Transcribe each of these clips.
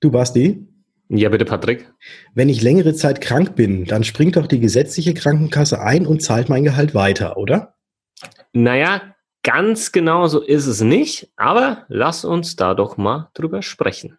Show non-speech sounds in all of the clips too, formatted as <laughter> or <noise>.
Du Basti? Ja, bitte, Patrick. Wenn ich längere Zeit krank bin, dann springt doch die gesetzliche Krankenkasse ein und zahlt mein Gehalt weiter, oder? Naja, ganz genau so ist es nicht, aber lass uns da doch mal drüber sprechen.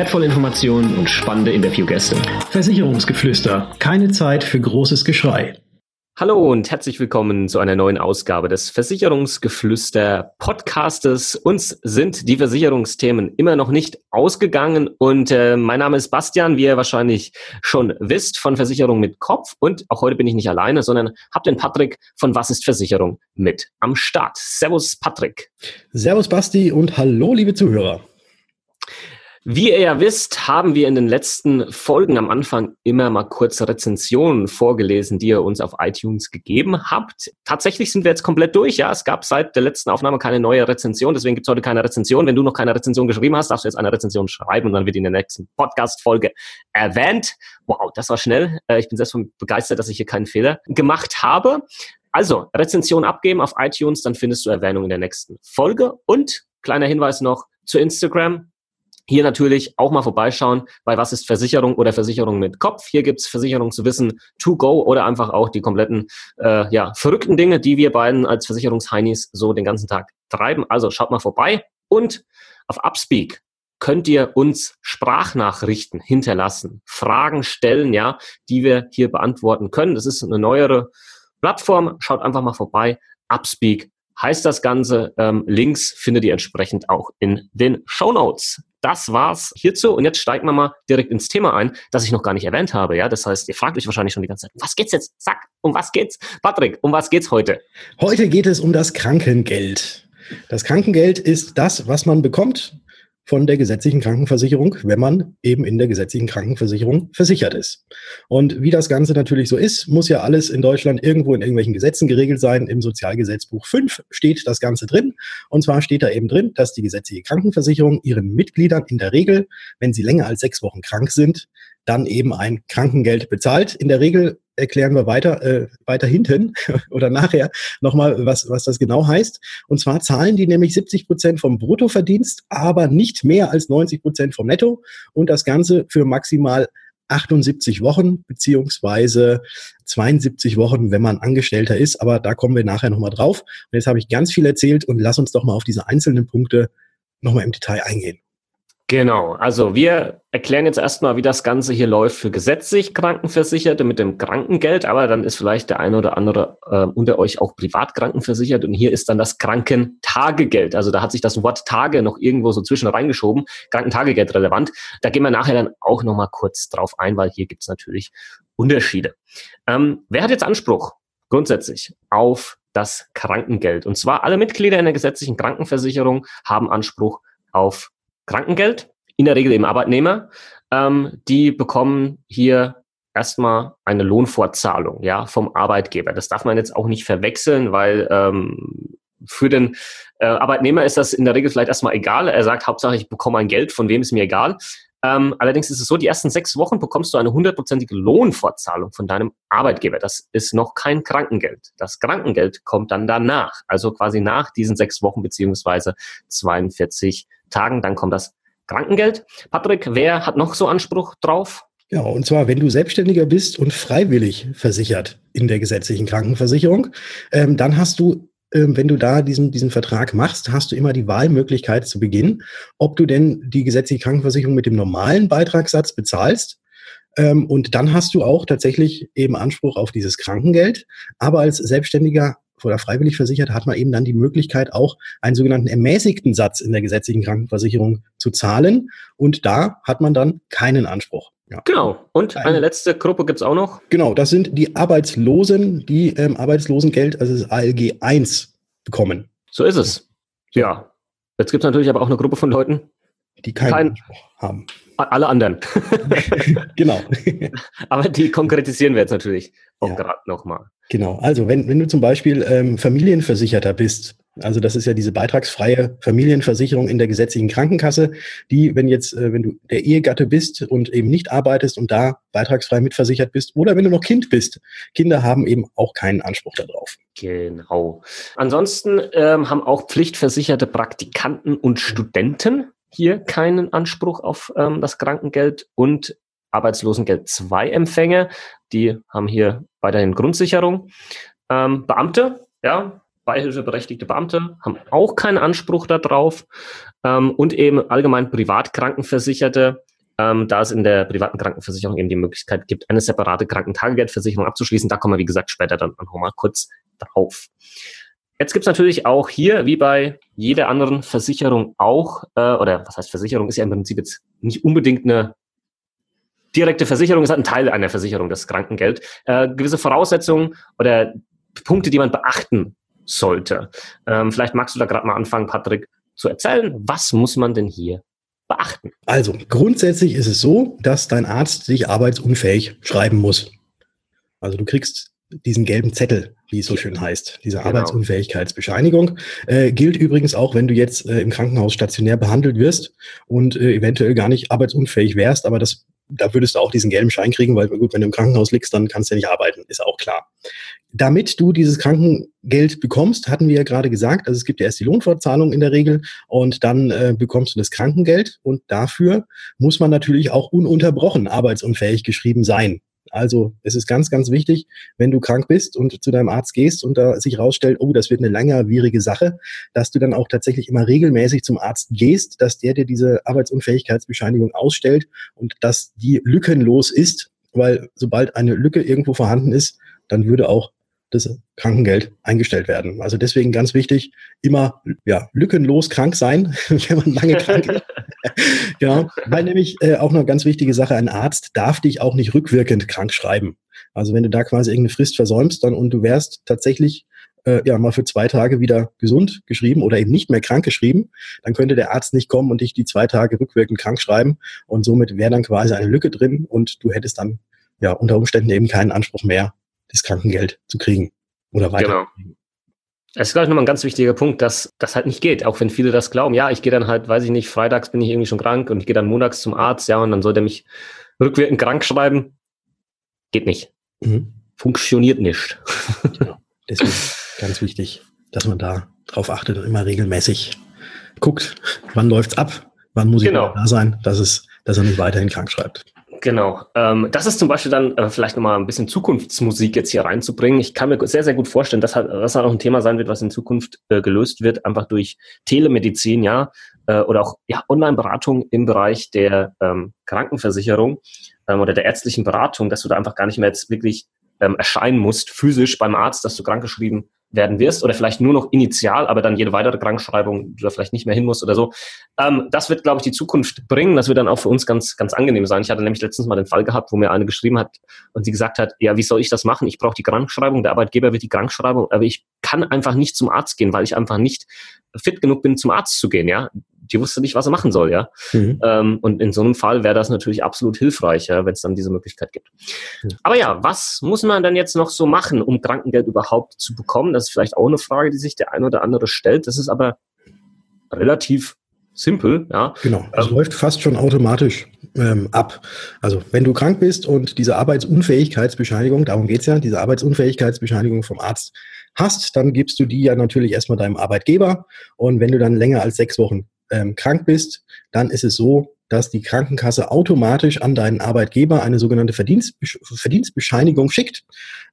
wertvolle Informationen und spannende Interviewgäste. Versicherungsgeflüster. Keine Zeit für großes Geschrei. Hallo und herzlich willkommen zu einer neuen Ausgabe des Versicherungsgeflüster Podcastes. Uns sind die Versicherungsthemen immer noch nicht ausgegangen und äh, mein Name ist Bastian, wie ihr wahrscheinlich schon wisst, von Versicherung mit Kopf und auch heute bin ich nicht alleine, sondern habe den Patrick von Was ist Versicherung mit am Start. Servus Patrick. Servus Basti und hallo liebe Zuhörer. Wie ihr ja wisst, haben wir in den letzten Folgen am Anfang immer mal kurze Rezensionen vorgelesen, die ihr uns auf iTunes gegeben habt. Tatsächlich sind wir jetzt komplett durch. Ja, es gab seit der letzten Aufnahme keine neue Rezension, deswegen gibt es heute keine Rezension. Wenn du noch keine Rezension geschrieben hast, darfst du jetzt eine Rezension schreiben und dann wird in der nächsten Podcast-Folge erwähnt. Wow, das war schnell. Äh, ich bin selbst begeistert, dass ich hier keinen Fehler gemacht habe. Also, Rezension abgeben auf iTunes, dann findest du Erwähnung in der nächsten Folge. Und kleiner Hinweis noch zu Instagram hier natürlich auch mal vorbeischauen bei Was ist Versicherung oder Versicherung mit Kopf. Hier gibt's Versicherung zu wissen to go oder einfach auch die kompletten äh, ja, verrückten Dinge, die wir beiden als Versicherungsheinis so den ganzen Tag treiben. Also schaut mal vorbei und auf Upspeak könnt ihr uns Sprachnachrichten hinterlassen, Fragen stellen, ja, die wir hier beantworten können. Das ist eine neuere Plattform. Schaut einfach mal vorbei. Upspeak heißt das Ganze. Ähm, Links findet ihr entsprechend auch in den Show Notes das war's hierzu. Und jetzt steigen wir mal direkt ins Thema ein, das ich noch gar nicht erwähnt habe. Ja, das heißt, ihr fragt euch wahrscheinlich schon die ganze Zeit, was geht's jetzt? Zack, um was geht's? Patrick, um was geht's heute? Heute geht es um das Krankengeld. Das Krankengeld ist das, was man bekommt, von der gesetzlichen Krankenversicherung, wenn man eben in der gesetzlichen Krankenversicherung versichert ist. Und wie das Ganze natürlich so ist, muss ja alles in Deutschland irgendwo in irgendwelchen Gesetzen geregelt sein. Im Sozialgesetzbuch 5 steht das Ganze drin. Und zwar steht da eben drin, dass die gesetzliche Krankenversicherung ihren Mitgliedern in der Regel, wenn sie länger als sechs Wochen krank sind, dann eben ein Krankengeld bezahlt. In der Regel erklären wir weiter, äh, weiter hinten <laughs> oder nachher nochmal, was, was das genau heißt. Und zwar zahlen die nämlich 70 Prozent vom Bruttoverdienst, aber nicht mehr als 90 Prozent vom Netto und das Ganze für maximal 78 Wochen beziehungsweise 72 Wochen, wenn man Angestellter ist. Aber da kommen wir nachher nochmal drauf. Und jetzt habe ich ganz viel erzählt und lass uns doch mal auf diese einzelnen Punkte nochmal im Detail eingehen. Genau, also wir erklären jetzt erstmal, wie das Ganze hier läuft für gesetzlich Krankenversicherte mit dem Krankengeld, aber dann ist vielleicht der eine oder andere äh, unter euch auch privat krankenversichert und hier ist dann das Krankentagegeld. Also da hat sich das Wort Tage noch irgendwo so zwischen reingeschoben, Krankentagegeld relevant. Da gehen wir nachher dann auch nochmal kurz drauf ein, weil hier gibt's natürlich Unterschiede. Ähm, wer hat jetzt Anspruch grundsätzlich auf das Krankengeld? Und zwar alle Mitglieder in der gesetzlichen Krankenversicherung haben Anspruch auf Krankengeld, in der Regel eben Arbeitnehmer, ähm, die bekommen hier erstmal eine Lohnfortzahlung ja, vom Arbeitgeber. Das darf man jetzt auch nicht verwechseln, weil ähm, für den äh, Arbeitnehmer ist das in der Regel vielleicht erstmal egal. Er sagt, Hauptsache ich bekomme ein Geld, von wem ist mir egal. Ähm, allerdings ist es so, die ersten sechs Wochen bekommst du eine hundertprozentige Lohnfortzahlung von deinem Arbeitgeber. Das ist noch kein Krankengeld. Das Krankengeld kommt dann danach, also quasi nach diesen sechs Wochen beziehungsweise 42 Tagen, dann kommt das Krankengeld. Patrick, wer hat noch so Anspruch drauf? Ja, und zwar, wenn du Selbstständiger bist und freiwillig versichert in der gesetzlichen Krankenversicherung, ähm, dann hast du wenn du da diesen, diesen Vertrag machst, hast du immer die Wahlmöglichkeit zu Beginn, ob du denn die gesetzliche Krankenversicherung mit dem normalen Beitragssatz bezahlst. Ähm, und dann hast du auch tatsächlich eben Anspruch auf dieses Krankengeld. Aber als Selbstständiger oder freiwillig versichert hat man eben dann die Möglichkeit, auch einen sogenannten ermäßigten Satz in der gesetzlichen Krankenversicherung zu zahlen. Und da hat man dann keinen Anspruch. Ja. Genau. Und eine letzte Gruppe gibt es auch noch. Genau, das sind die Arbeitslosen, die ähm, Arbeitslosengeld, also das ALG 1, bekommen. So ist es. Ja. Jetzt gibt es natürlich aber auch eine Gruppe von Leuten, die keinen kein, Anspruch haben. alle anderen. <laughs> <laughs> genau. Aber die konkretisieren wir jetzt natürlich auch ja. gerade nochmal. Genau. Also wenn, wenn du zum Beispiel ähm, Familienversicherter bist, also das ist ja diese beitragsfreie Familienversicherung in der gesetzlichen Krankenkasse, die, wenn jetzt, äh, wenn du der Ehegatte bist und eben nicht arbeitest und da beitragsfrei mitversichert bist, oder wenn du noch Kind bist, Kinder haben eben auch keinen Anspruch darauf. Genau. Ansonsten ähm, haben auch pflichtversicherte Praktikanten und Studenten hier keinen Anspruch auf ähm, das Krankengeld und Arbeitslosengeld 2 Empfänger, die haben hier weiterhin Grundsicherung. Ähm, Beamte, ja, beihilfeberechtigte Beamte haben auch keinen Anspruch darauf ähm, und eben allgemein Privatkrankenversicherte, ähm, da es in der privaten Krankenversicherung eben die Möglichkeit gibt, eine separate Krankentagegeldversicherung abzuschließen. Da kommen wir, wie gesagt, später dann nochmal kurz drauf. Jetzt gibt es natürlich auch hier, wie bei jeder anderen Versicherung auch, äh, oder was heißt Versicherung, ist ja im Prinzip jetzt nicht unbedingt eine direkte Versicherung, ist halt ein Teil einer Versicherung, das Krankengeld, äh, gewisse Voraussetzungen oder Punkte, die man beachten sollte. Ähm, vielleicht magst du da gerade mal anfangen, Patrick, zu erzählen, was muss man denn hier beachten? Also grundsätzlich ist es so, dass dein Arzt sich arbeitsunfähig schreiben muss. Also du kriegst diesen gelben Zettel, wie es so schön heißt, diese genau. Arbeitsunfähigkeitsbescheinigung. Äh, gilt übrigens auch, wenn du jetzt äh, im Krankenhaus stationär behandelt wirst und äh, eventuell gar nicht arbeitsunfähig wärst, aber das da würdest du auch diesen gelben Schein kriegen, weil gut, wenn du im Krankenhaus liegst, dann kannst du ja nicht arbeiten, ist auch klar. Damit du dieses Krankengeld bekommst, hatten wir ja gerade gesagt, also es gibt ja erst die Lohnfortzahlung in der Regel und dann äh, bekommst du das Krankengeld und dafür muss man natürlich auch ununterbrochen arbeitsunfähig geschrieben sein. Also es ist ganz, ganz wichtig, wenn du krank bist und zu deinem Arzt gehst und da sich herausstellt, oh, das wird eine langwierige Sache, dass du dann auch tatsächlich immer regelmäßig zum Arzt gehst, dass der dir diese Arbeitsunfähigkeitsbescheinigung ausstellt und dass die lückenlos ist, weil sobald eine Lücke irgendwo vorhanden ist, dann würde auch das Krankengeld eingestellt werden. Also deswegen ganz wichtig, immer ja, lückenlos krank sein, <laughs> wenn man lange krank ist. <laughs> genau, weil nämlich äh, auch eine ganz wichtige Sache, ein Arzt darf dich auch nicht rückwirkend krank schreiben. Also wenn du da quasi irgendeine Frist versäumst dann und du wärst tatsächlich äh, ja mal für zwei Tage wieder gesund geschrieben oder eben nicht mehr krank geschrieben, dann könnte der Arzt nicht kommen und dich die zwei Tage rückwirkend krank schreiben und somit wäre dann quasi eine Lücke drin und du hättest dann ja unter Umständen eben keinen Anspruch mehr das Krankengeld zu kriegen oder weiter. Genau. Es ist, glaube ich, nochmal ein ganz wichtiger Punkt, dass das halt nicht geht, auch wenn viele das glauben. Ja, ich gehe dann halt, weiß ich nicht, freitags bin ich irgendwie schon krank und ich gehe dann montags zum Arzt, ja, und dann soll der mich rückwirkend krank schreiben. Geht nicht. Mhm. Funktioniert nicht. <laughs> Genau. Deswegen ganz wichtig, dass man da drauf achtet und immer regelmäßig guckt, wann läuft's ab, wann muss ich genau. da sein, dass es, dass er nicht weiterhin krank schreibt. Genau. Ähm, das ist zum Beispiel dann äh, vielleicht nochmal ein bisschen Zukunftsmusik jetzt hier reinzubringen. Ich kann mir sehr, sehr gut vorstellen, dass halt, das auch ein Thema sein wird, was in Zukunft äh, gelöst wird, einfach durch Telemedizin, ja, äh, oder auch ja, Online-Beratung im Bereich der ähm, Krankenversicherung ähm, oder der ärztlichen Beratung, dass du da einfach gar nicht mehr jetzt wirklich ähm, erscheinen musst, physisch beim Arzt, dass du krankgeschrieben werden wirst oder vielleicht nur noch initial, aber dann jede weitere Krankschreibung du da vielleicht nicht mehr hin musst oder so. Ähm, das wird, glaube ich, die Zukunft bringen. Das wird dann auch für uns ganz, ganz angenehm sein. Ich hatte nämlich letztens mal den Fall gehabt, wo mir eine geschrieben hat und sie gesagt hat, ja, wie soll ich das machen? Ich brauche die Krankschreibung, der Arbeitgeber wird die Krankschreibung, aber ich kann einfach nicht zum Arzt gehen, weil ich einfach nicht fit genug bin, zum Arzt zu gehen, ja die wusste nicht, was er machen soll, ja. Mhm. Ähm, und in so einem Fall wäre das natürlich absolut hilfreich, ja, wenn es dann diese Möglichkeit gibt. Mhm. Aber ja, was muss man dann jetzt noch so machen, um Krankengeld überhaupt zu bekommen? Das ist vielleicht auch eine Frage, die sich der ein oder andere stellt. Das ist aber relativ simpel, ja. Genau, es ähm, läuft fast schon automatisch ähm, ab. Also wenn du krank bist und diese Arbeitsunfähigkeitsbescheinigung, darum geht's ja, diese Arbeitsunfähigkeitsbescheinigung vom Arzt hast, dann gibst du die ja natürlich erstmal deinem Arbeitgeber. Und wenn du dann länger als sechs Wochen ähm, krank bist, dann ist es so, dass die Krankenkasse automatisch an deinen Arbeitgeber eine sogenannte Verdienstbesch Verdienstbescheinigung schickt.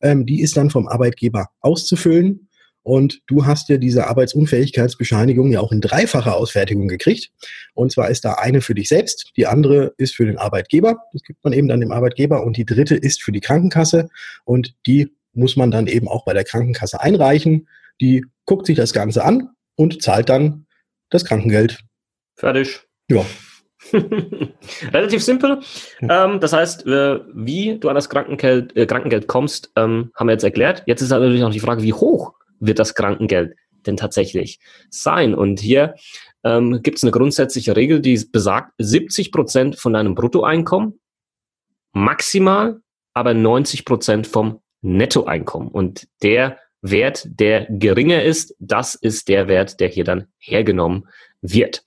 Ähm, die ist dann vom Arbeitgeber auszufüllen. Und du hast ja diese Arbeitsunfähigkeitsbescheinigung ja auch in dreifacher Ausfertigung gekriegt. Und zwar ist da eine für dich selbst, die andere ist für den Arbeitgeber. Das gibt man eben dann dem Arbeitgeber. Und die dritte ist für die Krankenkasse. Und die muss man dann eben auch bei der Krankenkasse einreichen. Die guckt sich das Ganze an und zahlt dann das Krankengeld. Fertig. Ja. <laughs> Relativ simpel. Ja. Ähm, das heißt, äh, wie du an das Krankengeld, äh, Krankengeld kommst, ähm, haben wir jetzt erklärt. Jetzt ist natürlich noch die Frage, wie hoch wird das Krankengeld denn tatsächlich sein? Und hier ähm, gibt es eine grundsätzliche Regel, die besagt, 70 Prozent von deinem Bruttoeinkommen, maximal aber 90 Prozent vom Nettoeinkommen. Und der Wert, der geringer ist, das ist der Wert, der hier dann hergenommen wird.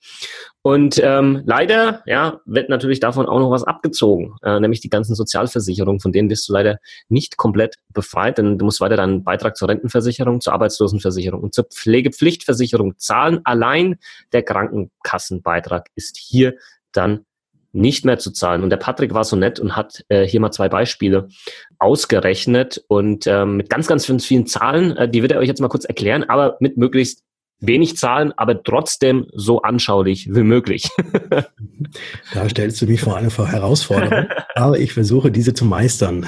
Und ähm, leider ja, wird natürlich davon auch noch was abgezogen, äh, nämlich die ganzen Sozialversicherungen, von denen bist du leider nicht komplett befreit, denn du musst weiter deinen Beitrag zur Rentenversicherung, zur Arbeitslosenversicherung und zur Pflegepflichtversicherung zahlen. Allein der Krankenkassenbeitrag ist hier dann nicht mehr zu zahlen. Und der Patrick war so nett und hat äh, hier mal zwei Beispiele ausgerechnet und ähm, mit ganz, ganz vielen Zahlen, äh, die wird er euch jetzt mal kurz erklären, aber mit möglichst wenig Zahlen, aber trotzdem so anschaulich wie möglich. da stellst du mich vor eine Herausforderung, <laughs> aber ich versuche diese zu meistern.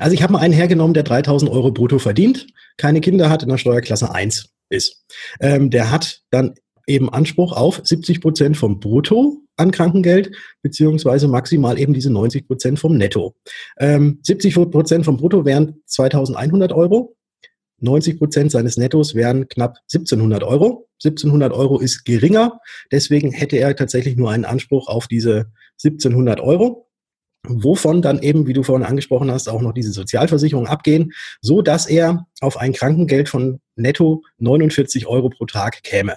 Also ich habe mal einen hergenommen, der 3000 Euro brutto verdient, keine Kinder hat, in der Steuerklasse 1 ist. Ähm, der hat dann eben Anspruch auf 70 Prozent vom Brutto an Krankengeld, beziehungsweise maximal eben diese 90 Prozent vom Netto. Ähm, 70 Prozent vom Brutto wären 2100 Euro. 90 Prozent seines Nettos wären knapp 1700 Euro. 1700 Euro ist geringer, deswegen hätte er tatsächlich nur einen Anspruch auf diese 1700 Euro wovon dann eben, wie du vorhin angesprochen hast, auch noch diese Sozialversicherungen abgehen, so dass er auf ein Krankengeld von netto 49 Euro pro Tag käme.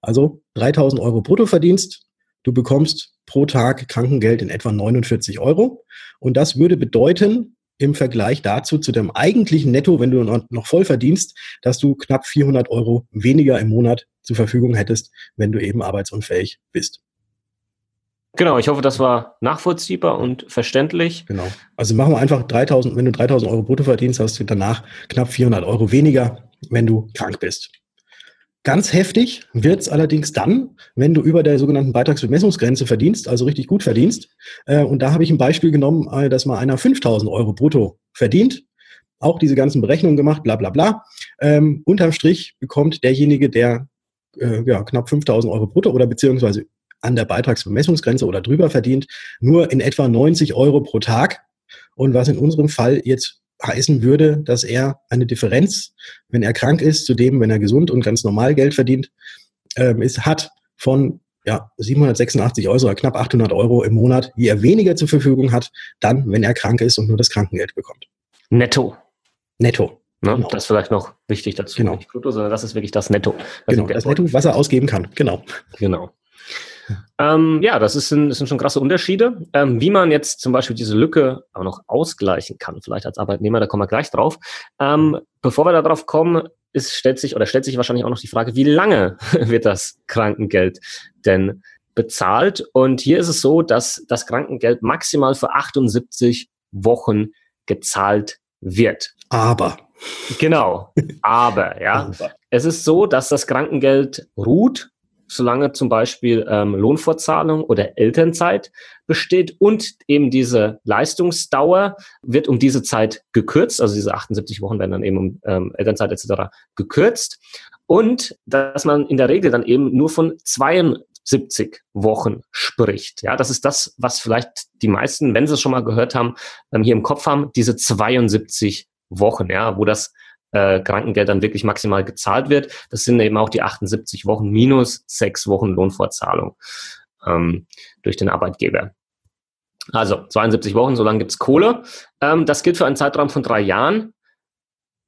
Also 3000 Euro Bruttoverdienst, du bekommst pro Tag Krankengeld in etwa 49 Euro. Und das würde bedeuten, im Vergleich dazu, zu dem eigentlichen Netto, wenn du noch voll verdienst, dass du knapp 400 Euro weniger im Monat zur Verfügung hättest, wenn du eben arbeitsunfähig bist. Genau, ich hoffe, das war nachvollziehbar und verständlich. Genau. Also machen wir einfach 3000, wenn du 3000 Euro brutto verdienst, hast du danach knapp 400 Euro weniger, wenn du krank bist. Ganz heftig wird es allerdings dann, wenn du über der sogenannten Beitragsbemessungsgrenze verdienst, also richtig gut verdienst. Äh, und da habe ich ein Beispiel genommen, äh, dass mal einer 5000 Euro brutto verdient, auch diese ganzen Berechnungen gemacht, bla bla bla. Ähm, unterm Strich bekommt derjenige, der äh, ja, knapp 5000 Euro brutto oder beziehungsweise an der Beitragsbemessungsgrenze oder drüber verdient, nur in etwa 90 Euro pro Tag. Und was in unserem Fall jetzt heißen würde, dass er eine Differenz, wenn er krank ist, zu dem, wenn er gesund und ganz normal Geld verdient, ähm, ist, hat von ja, 786 Euro oder knapp 800 Euro im Monat, die er weniger zur Verfügung hat, dann, wenn er krank ist und nur das Krankengeld bekommt. Netto. Netto. Ne? Genau. Das ist vielleicht noch wichtig dazu. Genau. Nicht brutto, sondern das ist wirklich das Netto. Genau, das Netto, was er ausgeben kann. Genau. Genau. Ähm, ja, das, ist ein, das sind schon krasse Unterschiede. Ähm, wie man jetzt zum Beispiel diese Lücke auch noch ausgleichen kann, vielleicht als Arbeitnehmer, da kommen wir gleich drauf. Ähm, bevor wir darauf kommen, ist, stellt sich oder stellt sich wahrscheinlich auch noch die Frage, wie lange <laughs> wird das Krankengeld denn bezahlt? Und hier ist es so, dass das Krankengeld maximal für 78 Wochen gezahlt wird. Aber. Genau. Aber, ja. Aber. Es ist so, dass das Krankengeld ruht solange zum Beispiel ähm, Lohnfortzahlung oder Elternzeit besteht und eben diese Leistungsdauer wird um diese Zeit gekürzt, also diese 78 Wochen werden dann eben um ähm, Elternzeit etc. gekürzt und dass man in der Regel dann eben nur von 72 Wochen spricht. Ja, das ist das, was vielleicht die meisten, wenn sie es schon mal gehört haben, ähm, hier im Kopf haben, diese 72 Wochen, ja, wo das äh, Krankengeld dann wirklich maximal gezahlt wird. Das sind eben auch die 78 Wochen minus sechs Wochen Lohnfortzahlung ähm, durch den Arbeitgeber. Also 72 Wochen, so lange gibt's Kohle. Ähm, das gilt für einen Zeitraum von drei Jahren.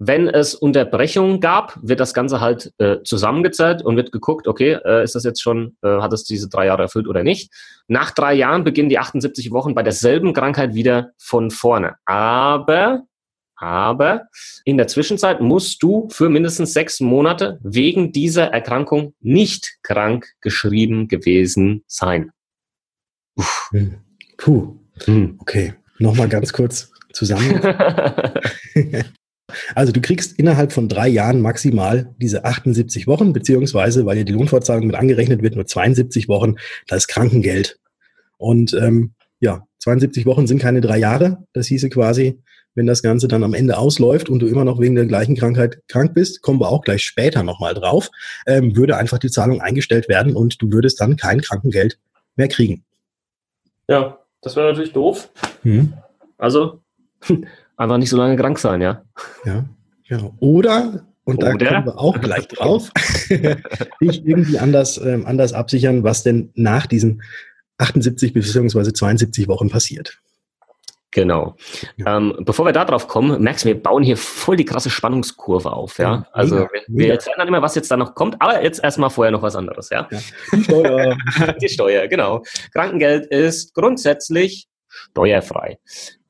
Wenn es Unterbrechungen gab, wird das Ganze halt äh, zusammengezählt und wird geguckt, okay, äh, ist das jetzt schon, äh, hat es diese drei Jahre erfüllt oder nicht. Nach drei Jahren beginnen die 78 Wochen bei derselben Krankheit wieder von vorne. Aber aber in der Zwischenzeit musst du für mindestens sechs Monate wegen dieser Erkrankung nicht krank geschrieben gewesen sein. Uff. Hm. Puh. Hm. Okay, nochmal ganz kurz zusammen. <laughs> also du kriegst innerhalb von drei Jahren maximal diese 78 Wochen, beziehungsweise, weil ja die Lohnfortzahlung mit angerechnet wird, nur 72 Wochen, das Krankengeld. Und ähm, ja, 72 Wochen sind keine drei Jahre. Das hieße quasi, wenn das Ganze dann am Ende ausläuft und du immer noch wegen der gleichen Krankheit krank bist, kommen wir auch gleich später nochmal drauf, ähm, würde einfach die Zahlung eingestellt werden und du würdest dann kein Krankengeld mehr kriegen. Ja, das wäre natürlich doof. Hm. Also <laughs> einfach nicht so lange krank sein, ja. Ja, genau. Oder und da kommen wir auch gleich <laughs> drauf, <laughs> dich irgendwie anders, ähm, anders absichern, was denn nach diesen 78 bzw. 72 Wochen passiert. Genau. Ja. Ähm, bevor wir da drauf kommen, merkst du, wir bauen hier voll die krasse Spannungskurve auf, ja. also mega, wir, wir erzählen dann immer, was jetzt da noch kommt, aber jetzt erstmal vorher noch was anderes, ja. ja. Die Steuer. <laughs> die Steuer, genau. Krankengeld ist grundsätzlich steuerfrei.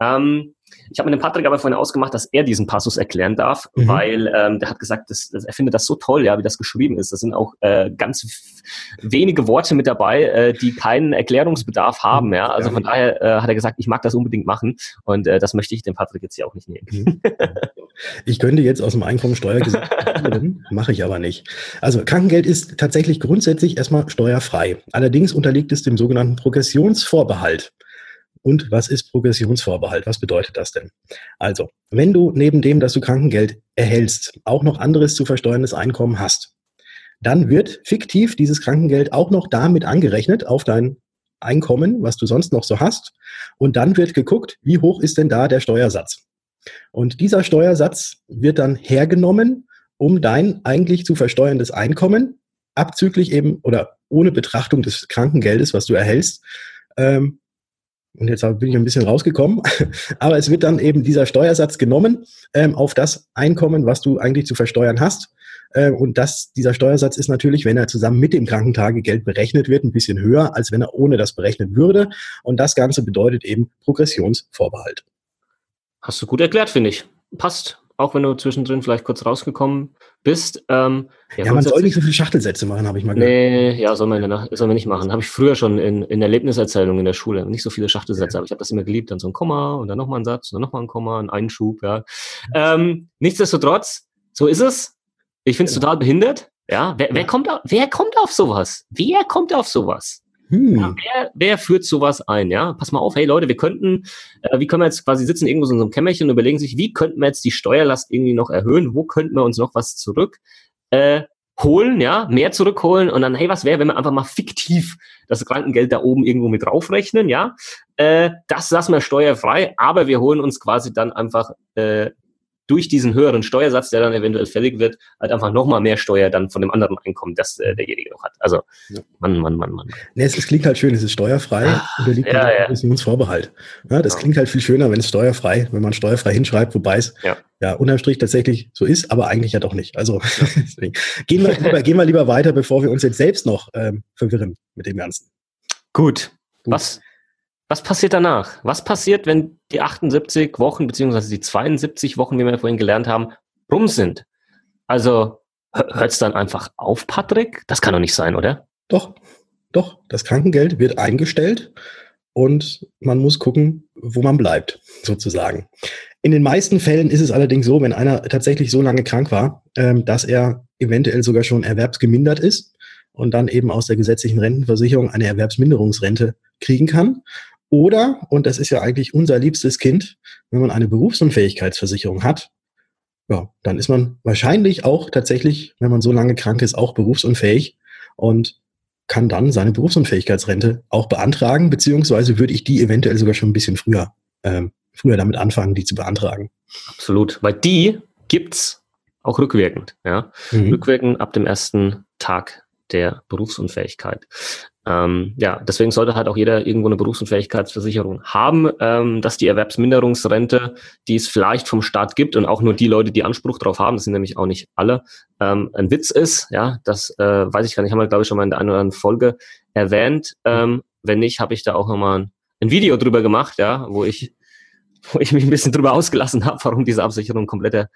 Ähm, ich habe mit dem Patrick aber vorhin ausgemacht, dass er diesen Passus erklären darf, mhm. weil ähm, der hat gesagt, dass, dass er findet das so toll, ja, wie das geschrieben ist. Das sind auch äh, ganz wenige Worte mit dabei, äh, die keinen Erklärungsbedarf haben. Ja, also von daher äh, hat er gesagt, ich mag das unbedingt machen und äh, das möchte ich dem Patrick jetzt hier auch nicht nehmen. Mhm. Ich könnte jetzt aus dem Einkommensteuergesetz, <laughs> mache ich aber nicht. Also Krankengeld ist tatsächlich grundsätzlich erstmal steuerfrei. Allerdings unterliegt es dem sogenannten Progressionsvorbehalt. Und was ist Progressionsvorbehalt? Was bedeutet das denn? Also, wenn du neben dem, dass du Krankengeld erhältst, auch noch anderes zu versteuerndes Einkommen hast, dann wird fiktiv dieses Krankengeld auch noch damit angerechnet auf dein Einkommen, was du sonst noch so hast. Und dann wird geguckt, wie hoch ist denn da der Steuersatz? Und dieser Steuersatz wird dann hergenommen, um dein eigentlich zu versteuerndes Einkommen, abzüglich eben oder ohne Betrachtung des Krankengeldes, was du erhältst, ähm, und jetzt bin ich ein bisschen rausgekommen, <laughs> aber es wird dann eben dieser Steuersatz genommen ähm, auf das Einkommen, was du eigentlich zu versteuern hast. Äh, und das, dieser Steuersatz ist natürlich, wenn er zusammen mit dem Krankentagegeld berechnet wird, ein bisschen höher, als wenn er ohne das berechnet würde. Und das Ganze bedeutet eben Progressionsvorbehalt. Hast du gut erklärt, finde ich. Passt auch wenn du zwischendrin vielleicht kurz rausgekommen bist. Ähm, ja, ja man soll nicht so viele Schachtelsätze machen, habe ich mal gehört. Nee, ja, soll man, soll man nicht machen. Habe ich früher schon in, in Erlebniserzählungen in der Schule. Nicht so viele Schachtelsätze, ja. aber ich habe das immer geliebt. Dann so ein Komma und dann nochmal ein Satz und dann nochmal ein Komma, ein Einschub, ja. Ähm, nichtsdestotrotz, so ist es. Ich finde es genau. total behindert. Ja, wer, wer, kommt auf, wer kommt auf sowas? Wer kommt auf sowas? Hm. Ja, wer, wer führt sowas ein? Ja, pass mal auf, hey Leute, wir könnten, äh, wie können wir jetzt quasi sitzen irgendwo so in so einem Kämmerchen und überlegen sich, wie könnten wir jetzt die Steuerlast irgendwie noch erhöhen? Wo könnten wir uns noch was zurück äh, holen, ja, mehr zurückholen und dann, hey, was wäre, wenn wir einfach mal fiktiv das Krankengeld da oben irgendwo mit draufrechnen, ja? Äh, das lassen wir steuerfrei, aber wir holen uns quasi dann einfach äh, durch diesen höheren Steuersatz, der dann eventuell fällig wird, halt einfach nochmal mehr Steuer dann von dem anderen Einkommen, das äh, derjenige noch hat. Also, ja. Mann, Mann, Mann, Mann. Nee, es, es, klingt halt schön, es ist steuerfrei ah, und da liegt ja, ja. Progressionsvorbehalt. Ja, das ja. klingt halt viel schöner, wenn es steuerfrei, wenn man steuerfrei hinschreibt, wobei es ja. ja unterm Strich tatsächlich so ist, aber eigentlich ja doch nicht. Also. <laughs> Gehen, wir lieber, gehen wir lieber weiter, bevor wir uns jetzt selbst noch ähm, verwirren mit dem Ganzen. Gut. Gut. Was was passiert danach? Was passiert, wenn die 78 Wochen beziehungsweise die 72 Wochen, wie wir vorhin gelernt haben, rum sind? Also hört es dann einfach auf, Patrick? Das kann doch nicht sein, oder? Doch, doch. Das Krankengeld wird eingestellt und man muss gucken, wo man bleibt, sozusagen. In den meisten Fällen ist es allerdings so, wenn einer tatsächlich so lange krank war, ähm, dass er eventuell sogar schon erwerbsgemindert ist und dann eben aus der gesetzlichen Rentenversicherung eine Erwerbsminderungsrente kriegen kann oder, und das ist ja eigentlich unser liebstes Kind, wenn man eine Berufsunfähigkeitsversicherung hat, ja, dann ist man wahrscheinlich auch tatsächlich, wenn man so lange krank ist, auch berufsunfähig und kann dann seine Berufsunfähigkeitsrente auch beantragen, beziehungsweise würde ich die eventuell sogar schon ein bisschen früher, ähm, früher damit anfangen, die zu beantragen. Absolut, weil die gibt's auch rückwirkend, ja. Mhm. Rückwirkend ab dem ersten Tag der Berufsunfähigkeit. Ähm, ja, deswegen sollte halt auch jeder irgendwo eine Berufsunfähigkeitsversicherung haben, ähm, dass die Erwerbsminderungsrente, die es vielleicht vom Staat gibt und auch nur die Leute, die Anspruch darauf haben, das sind nämlich auch nicht alle, ähm, ein Witz ist. Ja, das äh, weiß ich gar nicht, haben wir glaube ich schon mal in der einen oder anderen Folge erwähnt. Ähm, wenn nicht, habe ich da auch nochmal ein, ein Video drüber gemacht, ja, wo ich, wo ich mich ein bisschen drüber ausgelassen habe, warum diese Absicherung kompletter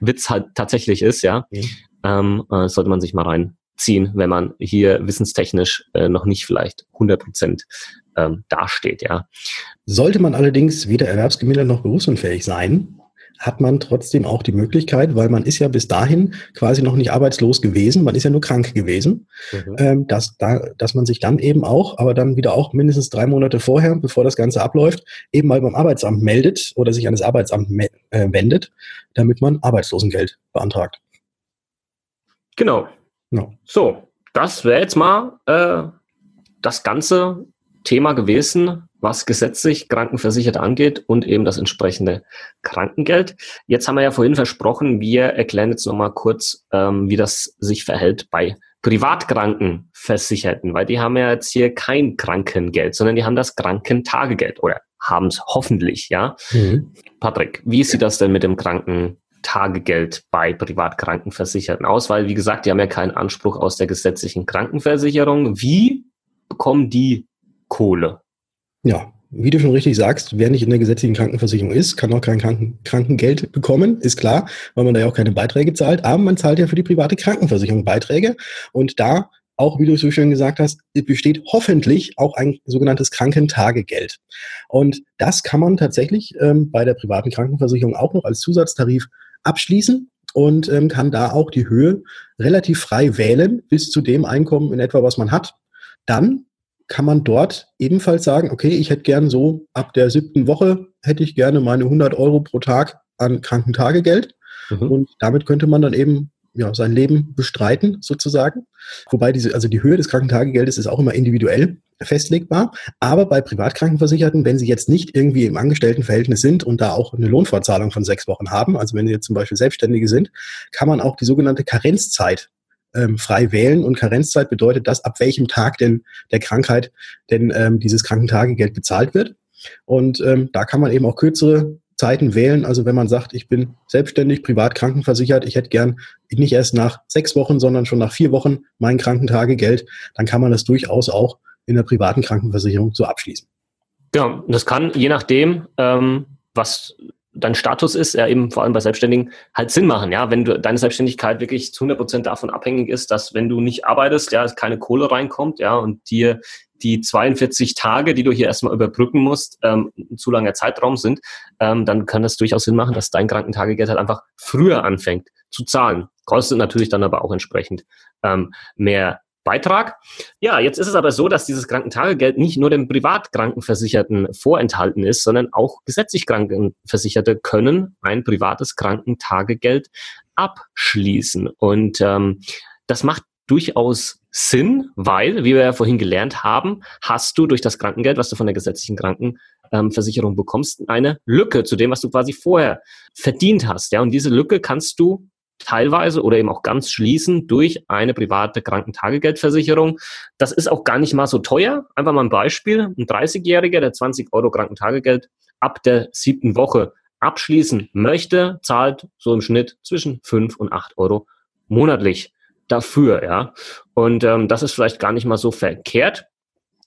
Witz halt tatsächlich ist, ja. Mhm. Ähm, äh, sollte man sich mal rein ziehen, wenn man hier wissenstechnisch äh, noch nicht vielleicht 100 Prozent ähm, dasteht. Ja. Sollte man allerdings weder erwerbsgemindert noch berufsunfähig sein, hat man trotzdem auch die Möglichkeit, weil man ist ja bis dahin quasi noch nicht arbeitslos gewesen, man ist ja nur krank gewesen, mhm. ähm, dass, da, dass man sich dann eben auch, aber dann wieder auch mindestens drei Monate vorher, bevor das Ganze abläuft, eben mal beim Arbeitsamt meldet oder sich an das Arbeitsamt äh, wendet, damit man Arbeitslosengeld beantragt. Genau, No. So, das wäre jetzt mal äh, das ganze Thema gewesen, was gesetzlich Krankenversicherte angeht und eben das entsprechende Krankengeld. Jetzt haben wir ja vorhin versprochen, wir erklären jetzt nochmal kurz, ähm, wie das sich verhält bei Privatkrankenversicherten, weil die haben ja jetzt hier kein Krankengeld, sondern die haben das Krankentagegeld oder haben es hoffentlich, ja. Mhm. Patrick, wie sieht das denn mit dem Krankentagegeld bei Privatkrankenversicherten aus? Weil, wie gesagt, die haben ja keinen Anspruch aus der gesetzlichen Krankenversicherung. Wie bekommen die Kohle? Ja, wie du schon richtig sagst, wer nicht in der gesetzlichen Krankenversicherung ist, kann auch kein Kranken Krankengeld bekommen, ist klar, weil man da ja auch keine Beiträge zahlt. Aber man zahlt ja für die private Krankenversicherung Beiträge. Und da, auch wie du so schön gesagt hast, besteht hoffentlich auch ein sogenanntes Krankentagegeld. Und das kann man tatsächlich ähm, bei der privaten Krankenversicherung auch noch als Zusatztarif abschließen und ähm, kann da auch die Höhe relativ frei wählen bis zu dem Einkommen in etwa, was man hat. Dann kann man dort ebenfalls sagen, okay, ich hätte gern so ab der siebten Woche hätte ich gerne meine 100 Euro pro Tag an Krankentagegeld. Mhm. Und damit könnte man dann eben ja, sein Leben bestreiten, sozusagen. Wobei diese, also die Höhe des Krankentagegeldes ist auch immer individuell festlegbar. Aber bei Privatkrankenversicherten, wenn sie jetzt nicht irgendwie im Angestelltenverhältnis sind und da auch eine Lohnfortzahlung von sechs Wochen haben, also wenn sie jetzt zum Beispiel Selbstständige sind, kann man auch die sogenannte Karenzzeit ähm, frei wählen. Und Karenzzeit bedeutet das, ab welchem Tag denn der Krankheit denn ähm, dieses Krankentagegeld bezahlt wird. Und ähm, da kann man eben auch kürzere Zeiten wählen. Also wenn man sagt, ich bin selbstständig, privat krankenversichert, ich hätte gern nicht erst nach sechs Wochen, sondern schon nach vier Wochen mein Krankentagegeld, dann kann man das durchaus auch in der privaten Krankenversicherung so abschließen. Ja, das kann je nachdem, ähm, was dein Status ist, ja eben vor allem bei Selbstständigen, halt Sinn machen, ja, wenn du deine Selbstständigkeit wirklich zu 100 Prozent davon abhängig ist, dass wenn du nicht arbeitest, ja, keine Kohle reinkommt, ja, und dir die 42 Tage, die du hier erstmal überbrücken musst, ähm, ein zu langer Zeitraum sind, ähm, dann kann das durchaus Sinn machen, dass dein Krankentagegeld halt einfach früher anfängt zu zahlen. Kostet natürlich dann aber auch entsprechend ähm, mehr Beitrag. Ja, jetzt ist es aber so, dass dieses Krankentagegeld nicht nur dem Privatkrankenversicherten vorenthalten ist, sondern auch gesetzlich Krankenversicherte können ein privates Krankentagegeld abschließen. Und ähm, das macht durchaus Sinn, weil, wie wir ja vorhin gelernt haben, hast du durch das Krankengeld, was du von der gesetzlichen Krankenversicherung bekommst, eine Lücke zu dem, was du quasi vorher verdient hast. Ja, und diese Lücke kannst du teilweise oder eben auch ganz schließen durch eine private Krankentagegeldversicherung. Das ist auch gar nicht mal so teuer. Einfach mal ein Beispiel. Ein 30-Jähriger, der 20 Euro Krankentagegeld ab der siebten Woche abschließen möchte, zahlt so im Schnitt zwischen 5 und 8 Euro monatlich dafür, ja. Und ähm, das ist vielleicht gar nicht mal so verkehrt.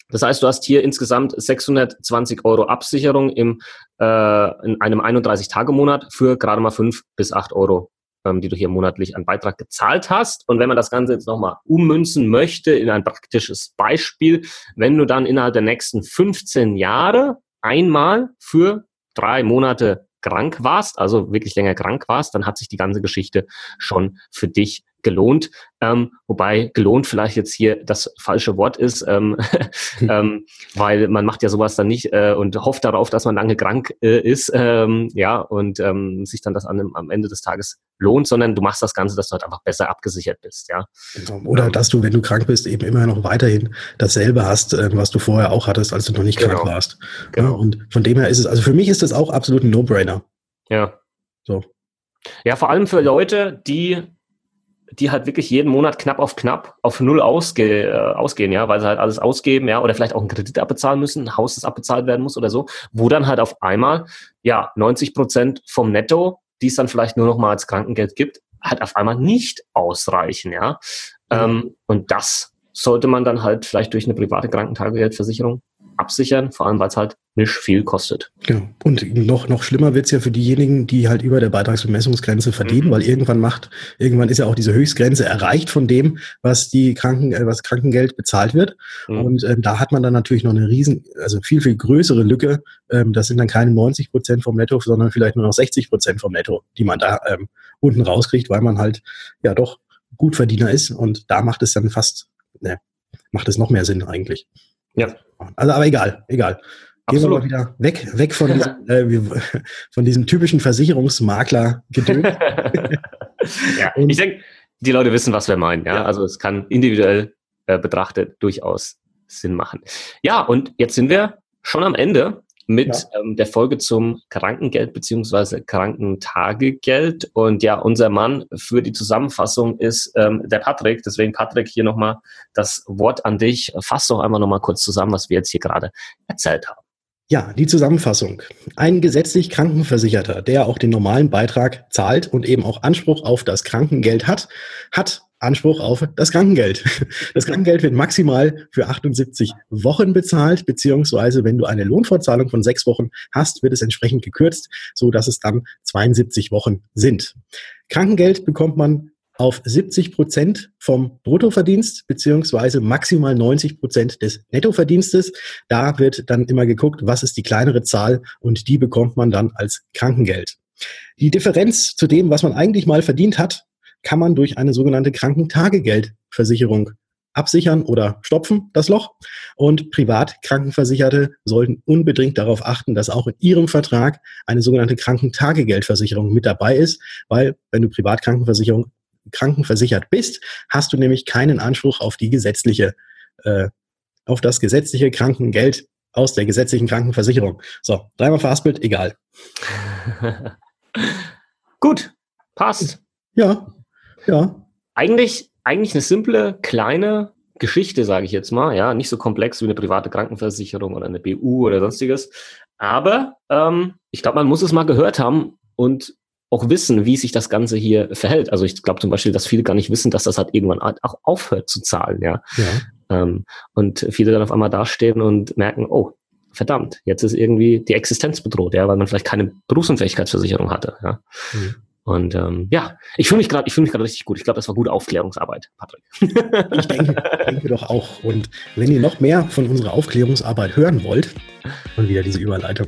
Das heißt, du hast hier insgesamt 620 Euro Absicherung im, äh, in einem 31-Tage-Monat für gerade mal 5 bis 8 Euro ähm, die du hier monatlich an Beitrag gezahlt hast. Und wenn man das Ganze jetzt nochmal ummünzen möchte in ein praktisches Beispiel, wenn du dann innerhalb der nächsten 15 Jahre einmal für drei Monate krank warst, also wirklich länger krank warst, dann hat sich die ganze Geschichte schon für dich gelohnt. Ähm, wobei gelohnt vielleicht jetzt hier das falsche Wort ist, ähm, <laughs> ähm, weil man macht ja sowas dann nicht äh, und hofft darauf, dass man lange krank äh, ist, ähm, ja, und ähm, sich dann das an, am Ende des Tages lohnt, sondern du machst das Ganze, dass du halt einfach besser abgesichert bist, ja. Genau. Oder dass du, wenn du krank bist, eben immer noch weiterhin dasselbe hast, äh, was du vorher auch hattest, als du noch nicht krank genau. warst. Genau. Ja, und von dem her ist es, also für mich ist das auch absolut ein No-Brainer. Ja. So. Ja, vor allem für Leute, die die halt wirklich jeden Monat knapp auf knapp auf null ausge, äh, ausgehen, ja, weil sie halt alles ausgeben, ja, oder vielleicht auch einen Kredit abbezahlen müssen, ein Haus, das abbezahlt werden muss oder so, wo dann halt auf einmal, ja, 90 Prozent vom Netto, die es dann vielleicht nur noch mal als Krankengeld gibt, halt auf einmal nicht ausreichen, ja. Mhm. Ähm, und das sollte man dann halt vielleicht durch eine private Krankentagegeldversicherung absichern, vor allem weil es halt nicht viel kostet. Genau. Und noch, noch schlimmer wird's ja für diejenigen, die halt über der Beitragsbemessungsgrenze verdienen, mhm. weil irgendwann macht, irgendwann ist ja auch diese Höchstgrenze erreicht von dem, was die Kranken, äh, was Krankengeld bezahlt wird. Mhm. Und ähm, da hat man dann natürlich noch eine riesen, also viel, viel größere Lücke. Ähm, das sind dann keine 90 Prozent vom Netto, sondern vielleicht nur noch 60 Prozent vom Netto, die man da ähm, unten rauskriegt, weil man halt ja doch Gutverdiener ist. Und da macht es dann fast, ne, macht es noch mehr Sinn eigentlich. Ja. Also, aber egal, egal. Gehen Absolut. wir mal wieder weg, weg von, diesem, <laughs> äh, von diesem typischen Versicherungsmakler-Gedöns. <laughs> ja, ich denke, die Leute wissen, was wir meinen. Ja? ja. Also es kann individuell äh, betrachtet durchaus Sinn machen. Ja, und jetzt sind wir schon am Ende mit ja. ähm, der Folge zum Krankengeld beziehungsweise Krankentagegeld. Und ja, unser Mann für die Zusammenfassung ist ähm, der Patrick. Deswegen, Patrick, hier nochmal das Wort an dich. Fass doch einmal nochmal kurz zusammen, was wir jetzt hier gerade erzählt haben. Ja, die Zusammenfassung. Ein gesetzlich Krankenversicherter, der auch den normalen Beitrag zahlt und eben auch Anspruch auf das Krankengeld hat, hat Anspruch auf das Krankengeld. <laughs> Das Krankengeld wird maximal für 78 Wochen bezahlt, beziehungsweise wenn du eine Lohnfortzahlung von sechs Wochen hast, wird es entsprechend gekürzt, so dass es dann 72 Wochen sind. Krankengeld bekommt man auf 70 Prozent vom Bruttoverdienst beziehungsweise maximal 90 Prozent des Nettoverdienstes. Da wird dann immer geguckt, was ist die kleinere Zahl und die bekommt man dann als Krankengeld. Die Differenz zu dem, was man eigentlich mal verdient hat, kann man durch eine sogenannte Krankentagegeldversicherung absichern oder stopfen, das Loch. Und Privatkrankenversicherte sollten unbedingt darauf achten, dass auch in ihrem Vertrag eine sogenannte Krankentagegeldversicherung mit dabei ist, weil wenn du Privatkrankenversicherung krankenversichert bist, hast du nämlich keinen Anspruch auf die gesetzliche, äh, auf das gesetzliche Krankengeld aus der gesetzlichen Krankenversicherung. So, dreimal verhaspelt, egal. <laughs> Gut, passt. Ja, ja. Eigentlich, eigentlich eine simple, kleine Geschichte, sage ich jetzt mal. Ja, nicht so komplex wie eine private Krankenversicherung oder eine BU oder sonstiges. Aber ähm, ich glaube, man muss es mal gehört haben und auch wissen, wie sich das Ganze hier verhält. Also ich glaube zum Beispiel, dass viele gar nicht wissen, dass das halt irgendwann auch aufhört zu zahlen, ja. ja. Ähm, und viele dann auf einmal dastehen und merken, oh, verdammt, jetzt ist irgendwie die Existenz bedroht, ja, weil man vielleicht keine Berufsunfähigkeitsversicherung hatte, ja. Mhm. Und ähm, ja, ich fühle mich gerade, ich fühle mich gerade richtig gut. Ich glaube, das war gute Aufklärungsarbeit, Patrick. ich denke, denke doch auch. Und wenn ihr noch mehr von unserer Aufklärungsarbeit hören wollt, und wieder diese Überleitung.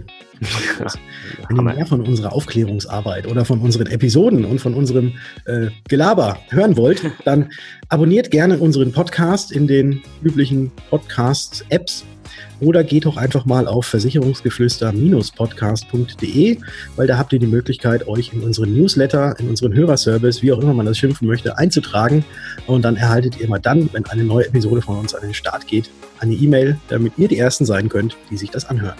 wenn ihr mehr von unserer Aufklärungsarbeit oder von unseren Episoden und von unserem äh, Gelaber hören wollt, dann abonniert gerne unseren Podcast in den üblichen Podcast-Apps oder geht doch einfach mal auf versicherungsgeflüster-podcast.de, weil da habt ihr die Möglichkeit, euch in unseren Newsletter, in unseren Hörerservice, wie auch immer man das schimpfen möchte, einzutragen. Und dann erhaltet ihr immer dann, wenn eine neue Episode von uns an den Start geht, eine E-Mail, damit ihr die Ersten sein könnt, die sich das anhören.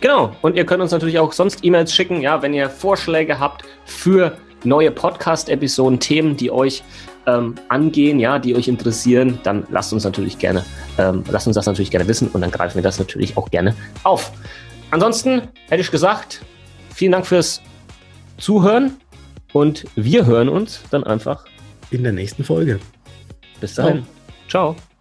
Genau, und ihr könnt uns natürlich auch sonst E-Mails schicken, ja, wenn ihr Vorschläge habt für neue Podcast-Episoden, Themen, die euch ähm, angehen, ja, die euch interessieren, dann lasst uns natürlich gerne, ähm, lasst uns das natürlich gerne wissen und dann greifen wir das natürlich auch gerne auf. Ansonsten hätte ich gesagt, vielen Dank fürs Zuhören und wir hören uns dann einfach in der nächsten Folge. Bis dahin. Ciao. Ciao.